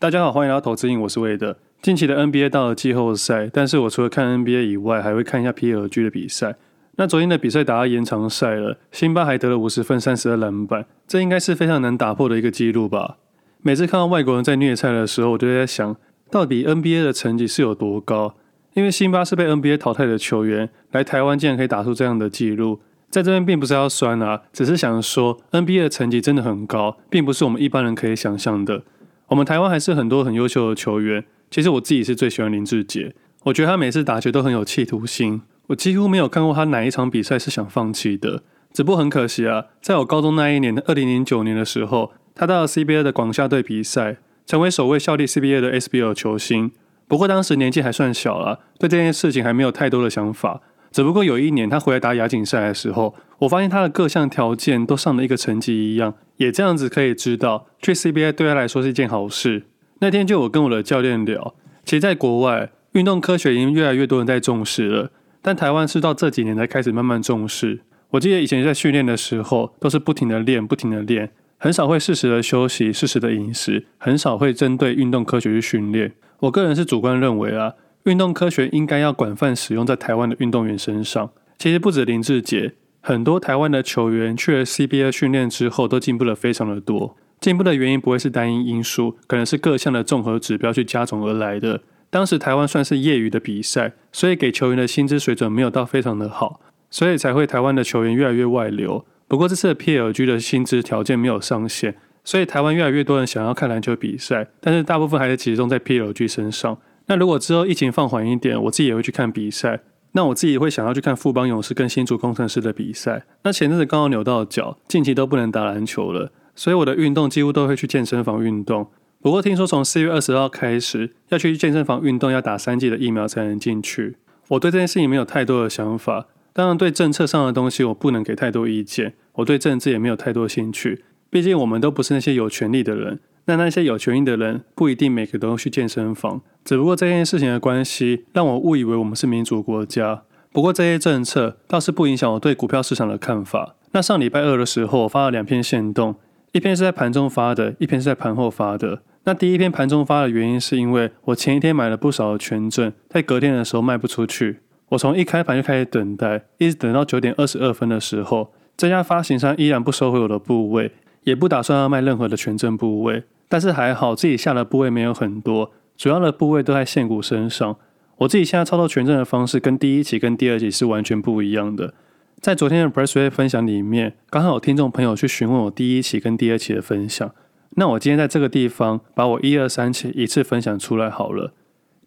大家好，欢迎来到投资瘾，我是魏德。近期的 NBA 到了季后赛，但是我除了看 NBA 以外，还会看一下 PLG 的比赛。那昨天的比赛打到延长赛了，辛巴还得了五十分、三十二篮板，这应该是非常难打破的一个纪录吧。每次看到外国人在虐菜的时候，我就在想，到底 NBA 的成绩是有多高？因为辛巴是被 NBA 淘汰的球员，来台湾竟然可以打出这样的纪录，在这边并不是要酸啊，只是想说 NBA 的成绩真的很高，并不是我们一般人可以想象的。我们台湾还是很多很优秀的球员。其实我自己是最喜欢林志杰，我觉得他每次打球都很有企图心。我几乎没有看过他哪一场比赛是想放弃的。只不过很可惜啊，在我高中那一年的二零零九年的时候，他到了 CBA 的广厦队比赛，成为首位效力 CBA 的 SBL 球星。不过当时年纪还算小了，对这件事情还没有太多的想法。只不过有一年他回来打亚锦赛的时候，我发现他的各项条件都上了一个层级一样，也这样子可以知道去 CBA 对他来说是一件好事。那天就我跟我的教练聊，其实在国外运动科学已经越来越多人在重视了，但台湾是到这几年才开始慢慢重视。我记得以前在训练的时候都是不停的练，不停的练，很少会适时的休息，适时的饮食，很少会针对运动科学去训练。我个人是主观认为啊。运动科学应该要广泛使用在台湾的运动员身上。其实不止林志杰，很多台湾的球员去了 CBA 训练之后，都进步了非常的多。进步的原因不会是单一因素，可能是各项的综合指标去加总而来的。当时台湾算是业余的比赛，所以给球员的薪资水准没有到非常的好，所以才会台湾的球员越来越外流。不过这次的 PLG 的薪资条件没有上限，所以台湾越来越多人想要看篮球比赛，但是大部分还是集中在 PLG 身上。那如果之后疫情放缓一点，我自己也会去看比赛。那我自己会想要去看富邦勇士跟新竹工程师的比赛。那前阵子刚好扭到脚，近期都不能打篮球了，所以我的运动几乎都会去健身房运动。不过听说从四月二十号开始要去健身房运动，要打三剂的疫苗才能进去。我对这件事情没有太多的想法，当然对政策上的东西我不能给太多意见。我对政治也没有太多兴趣，毕竟我们都不是那些有权力的人。那那些有权益的人不一定每个都去健身房，只不过这件事情的关系让我误以为我们是民主国家。不过这些政策倒是不影响我对股票市场的看法。那上礼拜二的时候，我发了两篇限动，一篇是在盘中发的，一篇是在盘后发的。那第一篇盘中发的原因是因为我前一天买了不少的权证，在隔天的时候卖不出去。我从一开盘就开始等待，一直等到九点二十二分的时候，这家发行商依然不收回我的部位，也不打算要卖任何的权证部位。但是还好，自己下的部位没有很多，主要的部位都在现股身上。我自己现在操作权证的方式跟第一期跟第二期是完全不一样的。在昨天的 Pressway 分享里面，刚好有听众朋友去询问我第一期跟第二期的分享。那我今天在这个地方把我一二三期一次分享出来好了。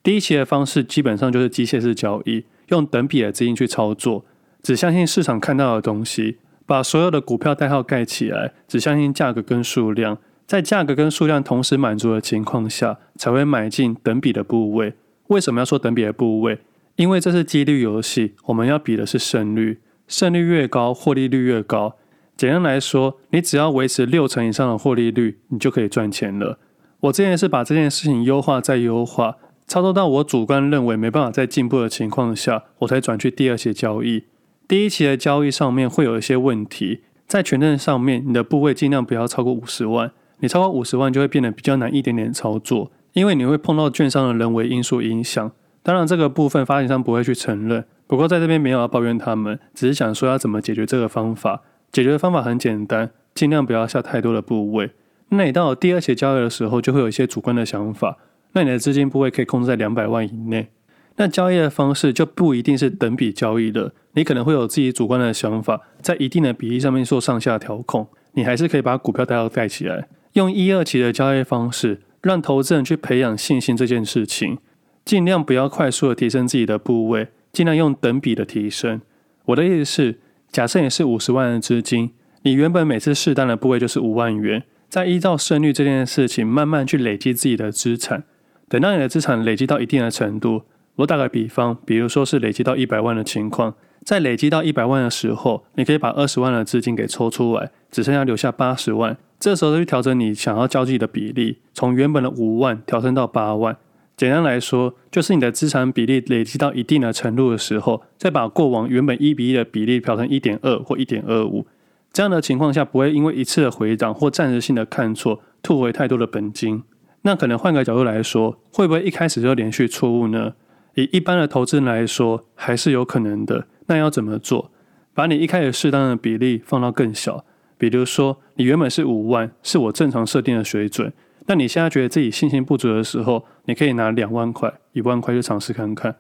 第一期的方式基本上就是机械式交易，用等比的资金去操作，只相信市场看到的东西，把所有的股票代号盖起来，只相信价格跟数量。在价格跟数量同时满足的情况下，才会买进等比的部位。为什么要说等比的部位？因为这是几率游戏，我们要比的是胜率，胜率越高，获利率越高。简单来说，你只要维持六成以上的获利率，你就可以赚钱了。我之前是把这件事情优化再优化，操作到我主观认为没办法再进步的情况下，我才转去第二期交易。第一期的交易上面会有一些问题，在权证上面，你的部位尽量不要超过五十万。你超过五十万就会变得比较难一点点操作，因为你会碰到券商的人为因素影响。当然这个部分发行商不会去承认，不过在这边没有要抱怨他们，只是想说要怎么解决这个方法。解决的方法很简单，尽量不要下太多的部位。那你到第二期交易的时候，就会有一些主观的想法，那你的资金部位可以控制在两百万以内。那交易的方式就不一定是等比交易了，你可能会有自己主观的想法，在一定的比例上面做上下调控，你还是可以把股票带到盖起来。用一二期的交易方式，让投资人去培养信心这件事情，尽量不要快速的提升自己的部位，尽量用等比的提升。我的意思是，假设你是五十万的资金，你原本每次试单的部位就是五万元，再依照胜率这件事情慢慢去累积自己的资产。等到你的资产累积到一定的程度，我打个比方，比如说是累积到一百万的情况，在累积到一百万的时候，你可以把二十万的资金给抽出来，只剩下留下八十万。这时候就调整你想要交际的比例，从原本的五万调升到八万。简单来说，就是你的资产比例累积到一定的程度的时候，再把过往原本一比一的比例调成一点二或一点二五。这样的情况下，不会因为一次的回档或暂时性的看错，吐回太多的本金。那可能换个角度来说，会不会一开始就连续错误呢？以一般的投资人来说，还是有可能的。那要怎么做？把你一开始适当的比例放到更小，比如说你原本是五万，是我正常设定的水准。那你现在觉得自己信心不足的时候，你可以拿两万块、一万块去尝试看看。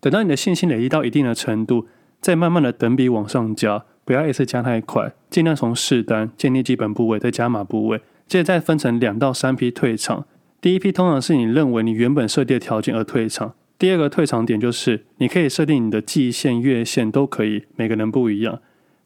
等到你的信心累积到一定的程度，再慢慢的等比往上加，不要一次加太快，尽量从试单建立基本部位，再加码部位，接着再分成两到三批退场。第一批通常是你认为你原本设定的条件而退场。第二个退场点就是你可以设定你的季线、月线都可以，每个人不一样。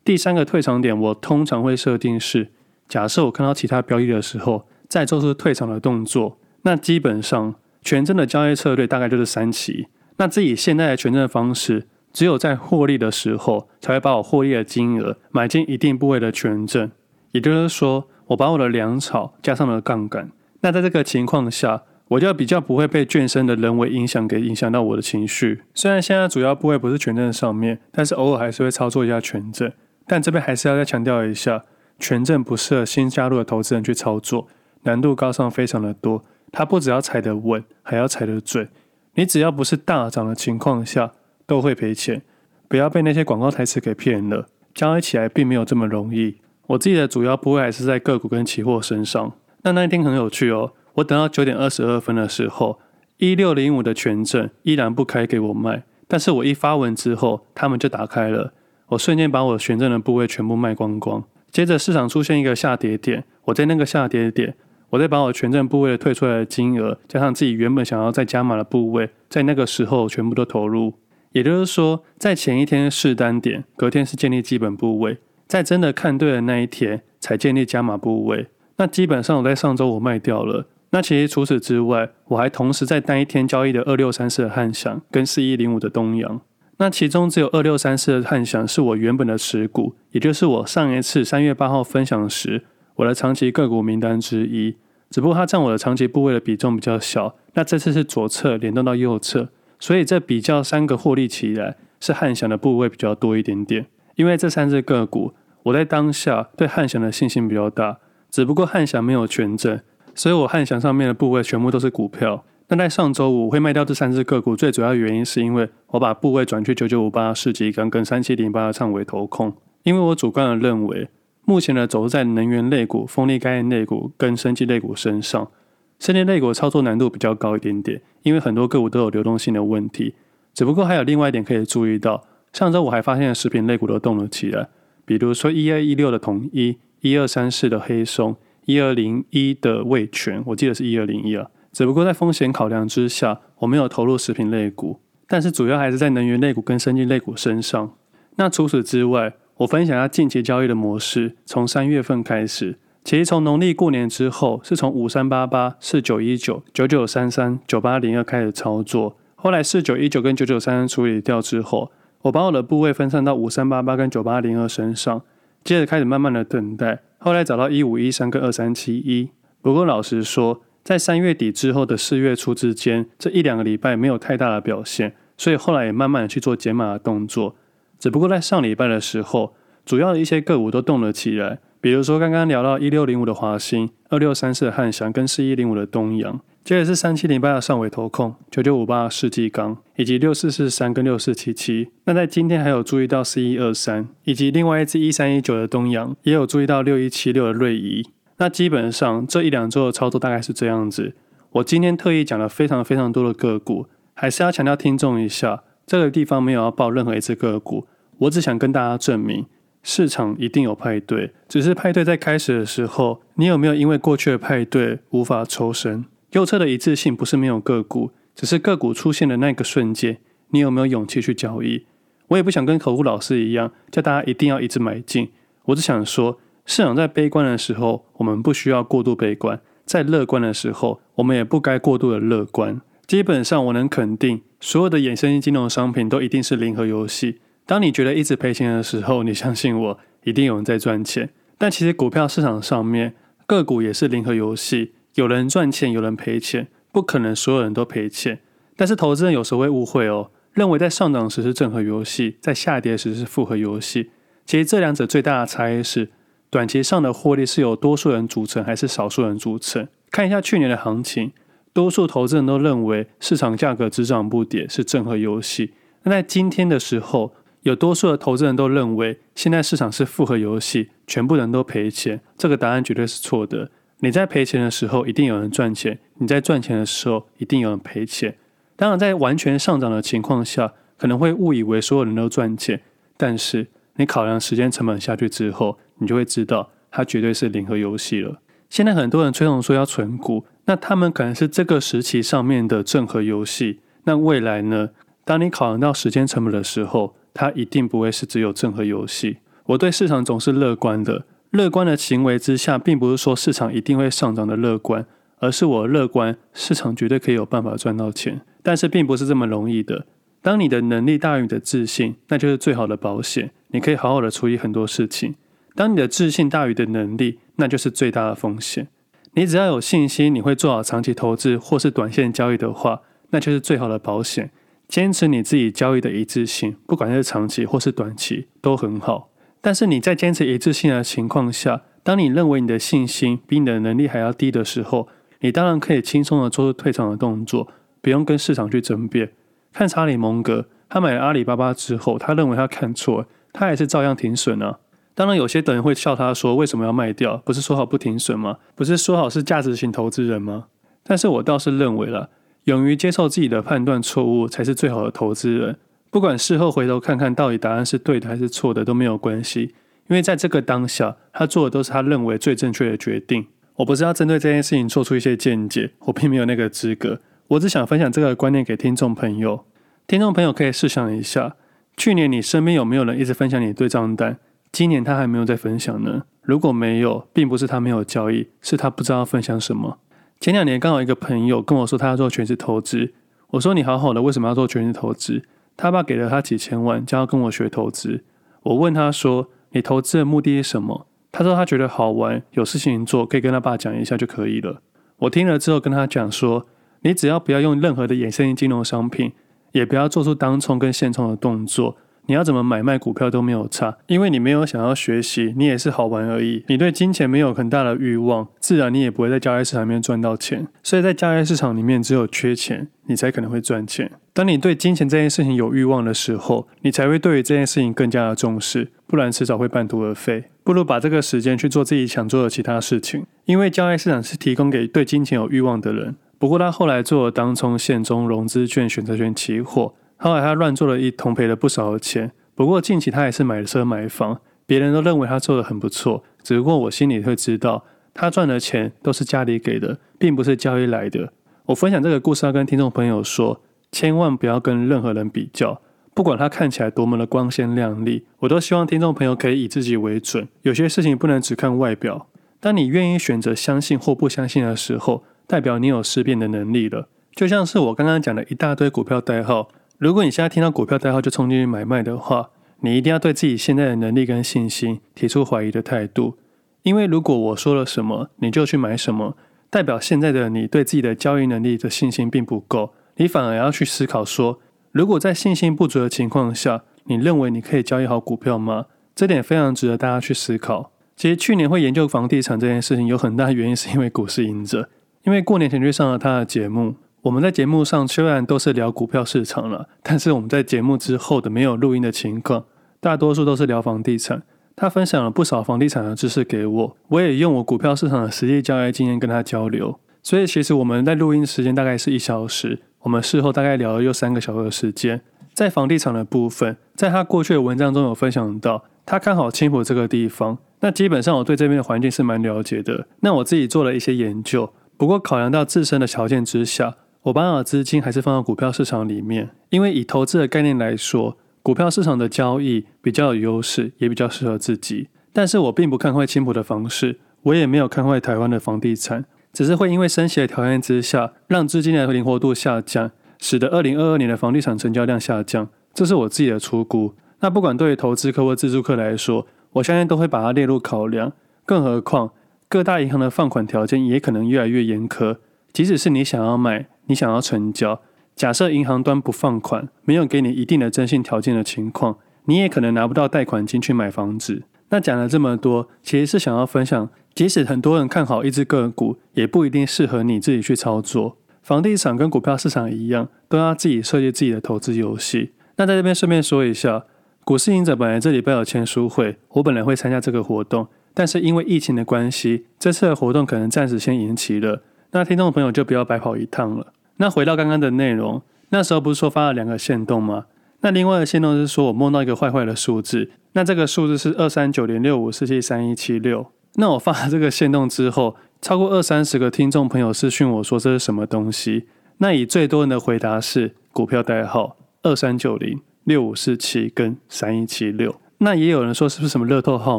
第三个退场点我通常会设定是，假设我看到其他标的的时候。再做出退场的动作，那基本上权证的交易策略大概就是三期。那自己现在的权证方式，只有在获利的时候，才会把我获利的金额买进一定部位的权证。也就是说，我把我的粮草加上了杠杆。那在这个情况下，我就比较不会被券商的人为影响给影响到我的情绪。虽然现在主要部位不是权证上面，但是偶尔还是会操作一下权证。但这边还是要再强调一下，权证不适合新加入的投资人去操作。难度高上非常的多，它不只要踩得稳，还要踩得准。你只要不是大涨的情况下，都会赔钱。不要被那些广告台词给骗了，交易起来并没有这么容易。我自己的主要部位还是在个股跟期货身上。那那一天很有趣哦，我等到九点二十二分的时候，一六零五的权证依然不开给我卖，但是我一发文之后，他们就打开了，我瞬间把我权证的部位全部卖光光。接着市场出现一个下跌点，我在那个下跌点。我再把我权证部位的退出来的金额，加上自己原本想要再加码的部位，在那个时候全部都投入。也就是说，在前一天试单点，隔天是建立基本部位，在真的看对的那一天才建立加码部位。那基本上我在上周我卖掉了。那其实除此之外，我还同时在单一天交易的二六三四的汉翔跟四一零五的东阳。那其中只有二六三四的汉翔是我原本的持股，也就是我上一次三月八号分享时。我的长期个股名单之一，只不过它占我的长期部位的比重比较小。那这次是左侧联动到右侧，所以这比较三个获利起来，是汉翔的部位比较多一点点。因为这三只个股，我在当下对汉翔的信心比较大。只不过汉翔没有权证，所以我汉翔上面的部位全部都是股票。那在上周五会卖掉这三只个股，最主要原因是因为我把部位转去九九五八世纪钢跟三七零八的创惟投控，因为我主观的认为。目前的走势在能源类股、风力概念类股跟生技类股身上，生技类股操作难度比较高一点点，因为很多个股都有流动性的问题。只不过还有另外一点可以注意到，上周我还发现食品类股都动了起来，比如说一二一六的统一、一二三四的黑松、一二零一的味全，我记得是一二零一啊。只不过在风险考量之下，我没有投入食品类股，但是主要还是在能源类股跟生技类股身上。那除此之外，我分享一下近期交易的模式，从三月份开始，其实从农历过年之后，是从五三八八、四九一九、九九三三、九八零二开始操作。后来四九一九跟九九三三处理掉之后，我把我的部位分散到五三八八跟九八零二身上，接着开始慢慢的等待。后来找到一五一三跟二三七一。不过老实说，在三月底之后的四月初之间，这一两个礼拜没有太大的表现，所以后来也慢慢的去做减码的动作。只不过在上礼拜的时候，主要的一些个股都动了起来，比如说刚刚聊到一六零五的华兴、二六三四的汉翔跟四一零五的东阳，接着是三七零八的上尾投控、九九五八的世纪钢，以及六四四三跟六四七七。那在今天还有注意到四一二三，以及另外一支一三一九的东阳，也有注意到六一七六的瑞仪。那基本上这一两周的操作大概是这样子。我今天特意讲了非常非常多的个股，还是要强调听众一下。这个地方没有要报任何一只个股，我只想跟大家证明，市场一定有派对，只是派对在开始的时候，你有没有因为过去的派对无法抽身？右侧的一致性不是没有个股，只是个股出现的那个瞬间，你有没有勇气去交易？我也不想跟口误老师一样，叫大家一定要一直买进。我只想说，市场在悲观的时候，我们不需要过度悲观；在乐观的时候，我们也不该过度的乐观。基本上，我能肯定。所有的衍生性金融商品都一定是零和游戏。当你觉得一直赔钱的时候，你相信我，一定有人在赚钱。但其实股票市场上面个股也是零和游戏，有人赚钱，有人赔钱，不可能所有人都赔钱。但是投资人有时候会误会哦，认为在上涨时是正和游戏，在下跌时是负和游戏。其实这两者最大的差异是，短期上的获利是由多数人组成还是少数人组成。看一下去年的行情。多数投资人都认为市场价格只涨不跌是正和游戏。那在今天的时候，有多数的投资人都认为现在市场是负和游戏，全部人都赔钱。这个答案绝对是错的。你在赔钱的时候，一定有人赚钱；你在赚钱的时候，一定有人赔钱。当然，在完全上涨的情况下，可能会误以为所有人都赚钱，但是你考量时间成本下去之后，你就会知道它绝对是零和游戏了。现在很多人吹捧说要存股，那他们可能是这个时期上面的正和游戏。那未来呢？当你考量到时间成本的时候，它一定不会是只有正和游戏。我对市场总是乐观的，乐观的行为之下，并不是说市场一定会上涨的乐观，而是我乐观市场绝对可以有办法赚到钱。但是并不是这么容易的。当你的能力大于你的自信，那就是最好的保险。你可以好好的处理很多事情。当你的自信大于的能力，那就是最大的风险。你只要有信心，你会做好长期投资或是短线交易的话，那就是最好的保险。坚持你自己交易的一致性，不管是长期或是短期，都很好。但是你在坚持一致性的情况下，当你认为你的信心比你的能力还要低的时候，你当然可以轻松的做出退场的动作。不用跟市场去争辩。看查理蒙格，他买了阿里巴巴之后，他认为他看错，他还是照样停损啊。当然，有些人会笑他说：“为什么要卖掉？不是说好不停损吗？不是说好是价值型投资人吗？”但是我倒是认为了，勇于接受自己的判断错误，才是最好的投资人。不管事后回头看看到底答案是对的还是错的都没有关系，因为在这个当下，他做的都是他认为最正确的决定。我不是要针对这件事情做出一些见解，我并没有那个资格。我只想分享这个观念给听众朋友。听众朋友可以试想一下，去年你身边有没有人一直分享你对账单？今年他还没有在分享呢？如果没有，并不是他没有交易，是他不知道分享什么。前两年刚好一个朋友跟我说他要做全职投资，我说你好好的，为什么要做全职投资？他爸给了他几千万，就要跟我学投资。我问他说，你投资的目的是什么？他说他觉得好玩，有事情做，可以跟他爸讲一下就可以了。我听了之后跟他讲说。你只要不要用任何的衍生金融商品，也不要做出当冲跟现冲的动作。你要怎么买卖股票都没有差，因为你没有想要学习，你也是好玩而已。你对金钱没有很大的欲望，自然你也不会在交易市场里面赚到钱。所以在交易市场里面，只有缺钱，你才可能会赚钱。当你对金钱这件事情有欲望的时候，你才会对于这件事情更加的重视，不然迟早会半途而废。不如把这个时间去做自己想做的其他事情，因为交易市场是提供给对金钱有欲望的人。不过他后来做了当冲、现中、融资券、选择权、期货，后来他乱做了一通，赔了不少的钱。不过近期他也是买车买房，别人都认为他做得很不错。只不过我心里会知道，他赚的钱都是家里给的，并不是交易来的。我分享这个故事要跟听众朋友说，千万不要跟任何人比较，不管他看起来多么的光鲜亮丽，我都希望听众朋友可以以自己为准。有些事情不能只看外表。当你愿意选择相信或不相信的时候，代表你有思辨的能力了，就像是我刚刚讲的一大堆股票代号。如果你现在听到股票代号就冲进去买卖的话，你一定要对自己现在的能力跟信心提出怀疑的态度。因为如果我说了什么，你就去买什么，代表现在的你对自己的交易能力的信心并不够。你反而要去思考说，如果在信心不足的情况下，你认为你可以交易好股票吗？这点非常值得大家去思考。其实去年会研究房地产这件事情，有很大原因是因为股市赢者。因为过年前去上了他的节目，我们在节目上虽然都是聊股票市场了，但是我们在节目之后的没有录音的情况，大多数都是聊房地产。他分享了不少房地产的知识给我，我也用我股票市场的实际交易经验跟他交流。所以其实我们在录音时间大概是一小时，我们事后大概聊了又三个小时的时间。在房地产的部分，在他过去的文章中有分享到，他看好青浦这个地方。那基本上我对这边的环境是蛮了解的。那我自己做了一些研究。不过，考量到自身的条件之下，我把我资金还是放到股票市场里面。因为以投资的概念来说，股票市场的交易比较有优势，也比较适合自己。但是我并不看坏青埔的房市，我也没有看坏台湾的房地产，只是会因为升息的条件之下，让资金的灵活度下降，使得二零二二年的房地产成交量下降。这是我自己的初估。那不管对于投资客或自住客来说，我相信都会把它列入考量。更何况，各大银行的放款条件也可能越来越严苛，即使是你想要买，你想要成交，假设银行端不放款，没有给你一定的征信条件的情况，你也可能拿不到贷款金去买房子。那讲了这么多，其实是想要分享，即使很多人看好一只个股，也不一定适合你自己去操作。房地产跟股票市场一样，都要自己设计自己的投资游戏。那在这边顺便说一下，股市赢者本来这礼拜有签书会，我本来会参加这个活动，但是因为疫情的关系，这次的活动可能暂时先延期了。那听众朋友就不要白跑一趟了。那回到刚刚的内容，那时候不是说发了两个限动吗？那另外的限动是说我梦到一个坏坏的数字，那这个数字是二三九零六五四七三一七六。那我发了这个限动之后，超过二三十个听众朋友私讯我说这是什么东西？那以最多人的回答是股票代号二三九零六五四七跟三一七六。那也有人说是不是什么乐透号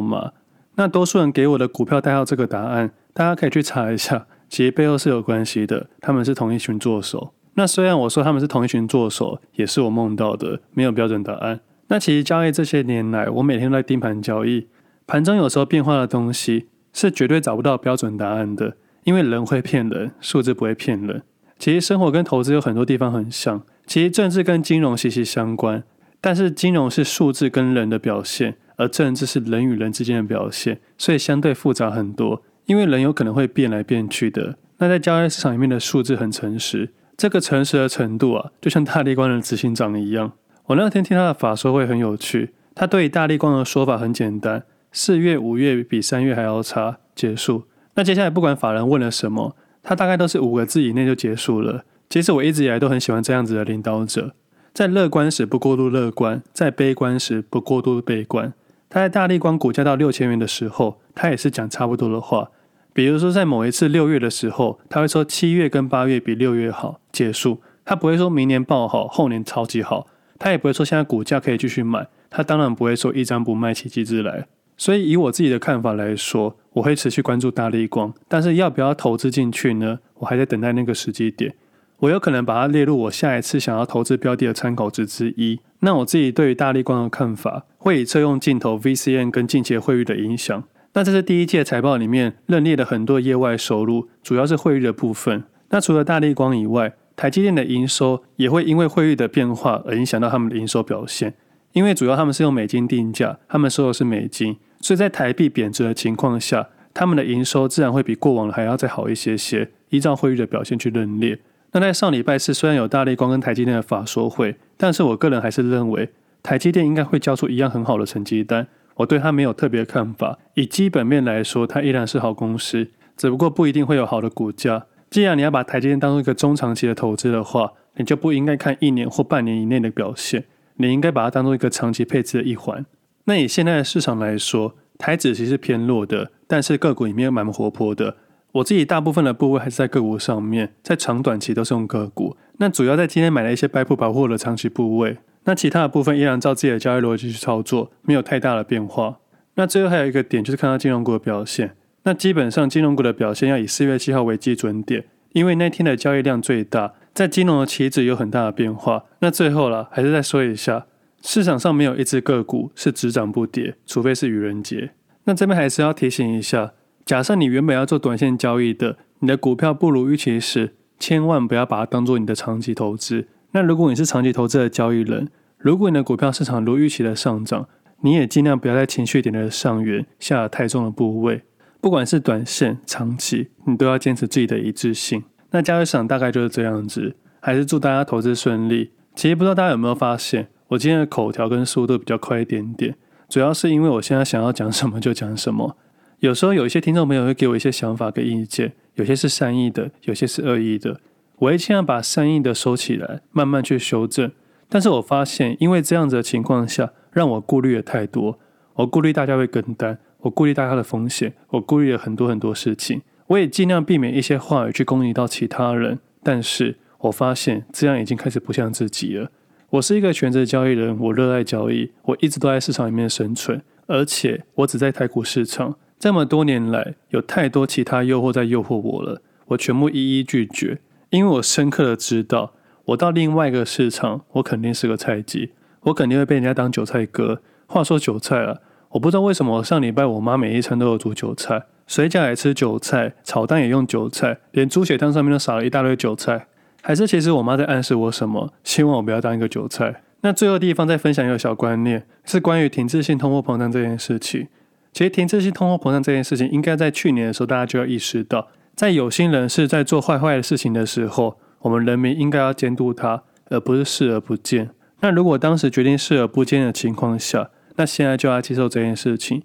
码？那多数人给我的股票代号这个答案，大家可以去查一下，其实背后是有关系的，他们是同一群作手。那虽然我说他们是同一群作手，也是我梦到的，没有标准答案。那其实交易这些年来，我每天都在盯盘交易，盘中有时候变化的东西。是绝对找不到标准答案的，因为人会骗人，数字不会骗人。其实生活跟投资有很多地方很像，其实政治跟金融息息相关，但是金融是数字跟人的表现，而政治是人与人之间的表现，所以相对复杂很多。因为人有可能会变来变去的。那在交易市场里面的数字很诚实，这个诚实的程度啊，就像大立光的执行长一样。我那天听他的法说会很有趣，他对大立光的说法很简单。四月、五月比三月还要差，结束。那接下来不管法人问了什么，他大概都是五个字以内就结束了。其实我一直以来都很喜欢这样子的领导者，在乐观时不过度乐观，在悲观时不过度悲观。他在大立光股价到六千元的时候，他也是讲差不多的话。比如说在某一次六月的时候，他会说七月跟八月比六月好，结束。他不会说明年爆好，后年超级好。他也不会说现在股价可以继续买。他当然不会说一张不卖起机制来。所以，以我自己的看法来说，我会持续关注大立光，但是要不要投资进去呢？我还在等待那个时机点。我有可能把它列入我下一次想要投资标的的参考值之一。那我自己对于大立光的看法，会以车用镜头、VCM 跟近期汇率的影响。那这是第一届财报里面认列的很多业外收入，主要是汇率的部分。那除了大力光以外，台积电的营收也会因为汇率的变化而影响到他们的营收表现，因为主要他们是用美金定价，他们收的是美金。所以在台币贬值的情况下，他们的营收自然会比过往的还要再好一些些。依照汇率的表现去认列。那在上礼拜四，虽然有大力光跟台积电的法说会，但是我个人还是认为台积电应该会交出一样很好的成绩单。我对它没有特别看法。以基本面来说，它依然是好公司，只不过不一定会有好的股价。既然你要把台积电当做一个中长期的投资的话，你就不应该看一年或半年以内的表现，你应该把它当做一个长期配置的一环。那以现在的市场来说，台指其实偏弱的，但是个股里面蛮活泼的。我自己大部分的部位还是在个股上面，在长短期都是用个股。那主要在今天买了一些白普保护的长期部位，那其他的部分依然照自己的交易逻辑去操作，没有太大的变化。那最后还有一个点就是看到金融股的表现。那基本上金融股的表现要以四月七号为基准点，因为那天的交易量最大，在金融的期指有很大的变化。那最后了，还是再说一下。市场上没有一只个股是只涨不跌，除非是愚人节。那这边还是要提醒一下，假设你原本要做短线交易的，你的股票不如预期时，千万不要把它当做你的长期投资。那如果你是长期投资的交易人，如果你的股票市场如预期的上涨，你也尽量不要在情绪点的上缘下了太重的部位。不管是短线、长期，你都要坚持自己的一致性。那交易市场大概就是这样子，还是祝大家投资顺利。其实不知道大家有没有发现？我今天的口条跟速度比较快一点点，主要是因为我现在想要讲什么就讲什么。有时候有一些听众朋友会给我一些想法跟意见，有些是善意的，有些是恶意的。我会尽量把善意的收起来，慢慢去修正。但是我发现，因为这样子的情况下，让我顾虑了太多。我顾虑大家会跟单，我顾虑大家的风险，我顾虑了很多很多事情。我也尽量避免一些话语去攻击到其他人。但是我发现这样已经开始不像自己了。我是一个全职交易人，我热爱交易，我一直都在市场里面生存，而且我只在台股市场。这么多年来，有太多其他诱惑在诱惑我了，我全部一一拒绝，因为我深刻的知道，我到另外一个市场，我肯定是个菜鸡，我肯定会被人家当韭菜割。话说韭菜啊，我不知道为什么我上礼拜我妈每一餐都有煮韭菜，水饺也吃韭菜，炒蛋也用韭菜，连猪血汤上面都撒了一大堆韭菜。还是其实我妈在暗示我什么，希望我不要当一个韭菜。那最后地方再分享一个小观念，是关于停滞性通货膨胀这件事情。其实停滞性通货膨胀这件事情，应该在去年的时候大家就要意识到，在有心人士在做坏坏的事情的时候，我们人民应该要监督他，而不是视而不见。那如果当时决定视而不见的情况下，那现在就要接受这件事情。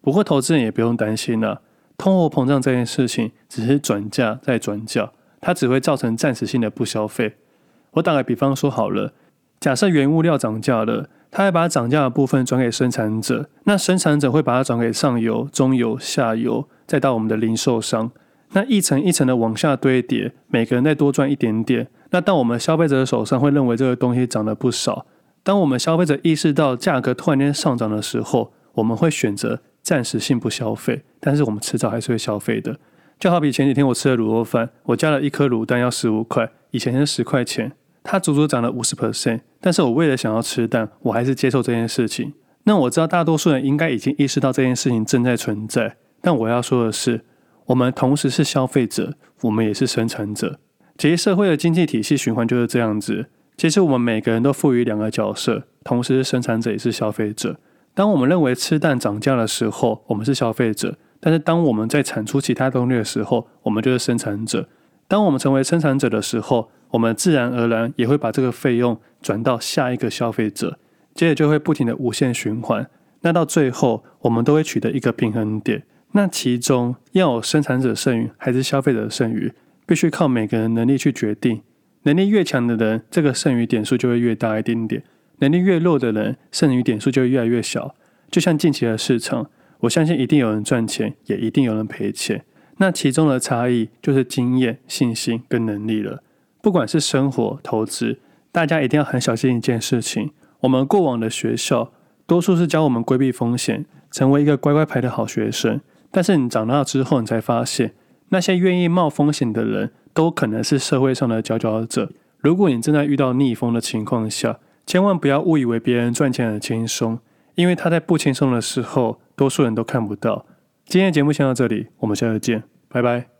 不过投资人也不用担心了，通货膨胀这件事情只是转价再转价，它只会造成暂时性的不消费。我打个比方说好了，假设原物料涨价了，他会把涨价的部分转给生产者，那生产者会把它转给上游、中游、下游，再到我们的零售商。那一层一层的往下堆叠，每个人再多赚一点点。那到我们消费者的手上会认为这个东西涨了不少，当我们消费者意识到价格突然间上涨的时候，我们会选择暂时性不消费，但是我们迟早还是会消费的。就好比前几天我吃的卤肉饭，我加了一颗卤蛋要十五块，以前是十块钱，它足足涨了五十 percent，但是我为了想要吃蛋，我还是接受这件事情。那我知道大多数人应该已经意识到这件事情正在存在，但我要说的是。我们同时是消费者，我们也是生产者。其实社会的经济体系循环就是这样子。其实我们每个人都赋予两个角色，同时是生产者也是消费者。当我们认为吃蛋涨价的时候，我们是消费者；但是当我们在产出其他东西的时候，我们就是生产者。当我们成为生产者的时候，我们自然而然也会把这个费用转到下一个消费者，接着就会不停的无限循环。那到最后，我们都会取得一个平衡点。那其中要有生产者剩余还是消费者剩余，必须靠每个人能力去决定。能力越强的人，这个剩余点数就会越大一点点；能力越弱的人，剩余点数就会越来越小。就像近期的市场，我相信一定有人赚钱，也一定有人赔钱。那其中的差异就是经验、信心跟能力了。不管是生活、投资，大家一定要很小心一件事情：我们过往的学校，多数是教我们规避风险，成为一个乖乖牌的好学生。但是你长大之后，你才发现，那些愿意冒风险的人都可能是社会上的佼佼者。如果你正在遇到逆风的情况下，千万不要误以为别人赚钱很轻松，因为他在不轻松的时候，多数人都看不到。今天的节目先到这里，我们下次见，拜拜。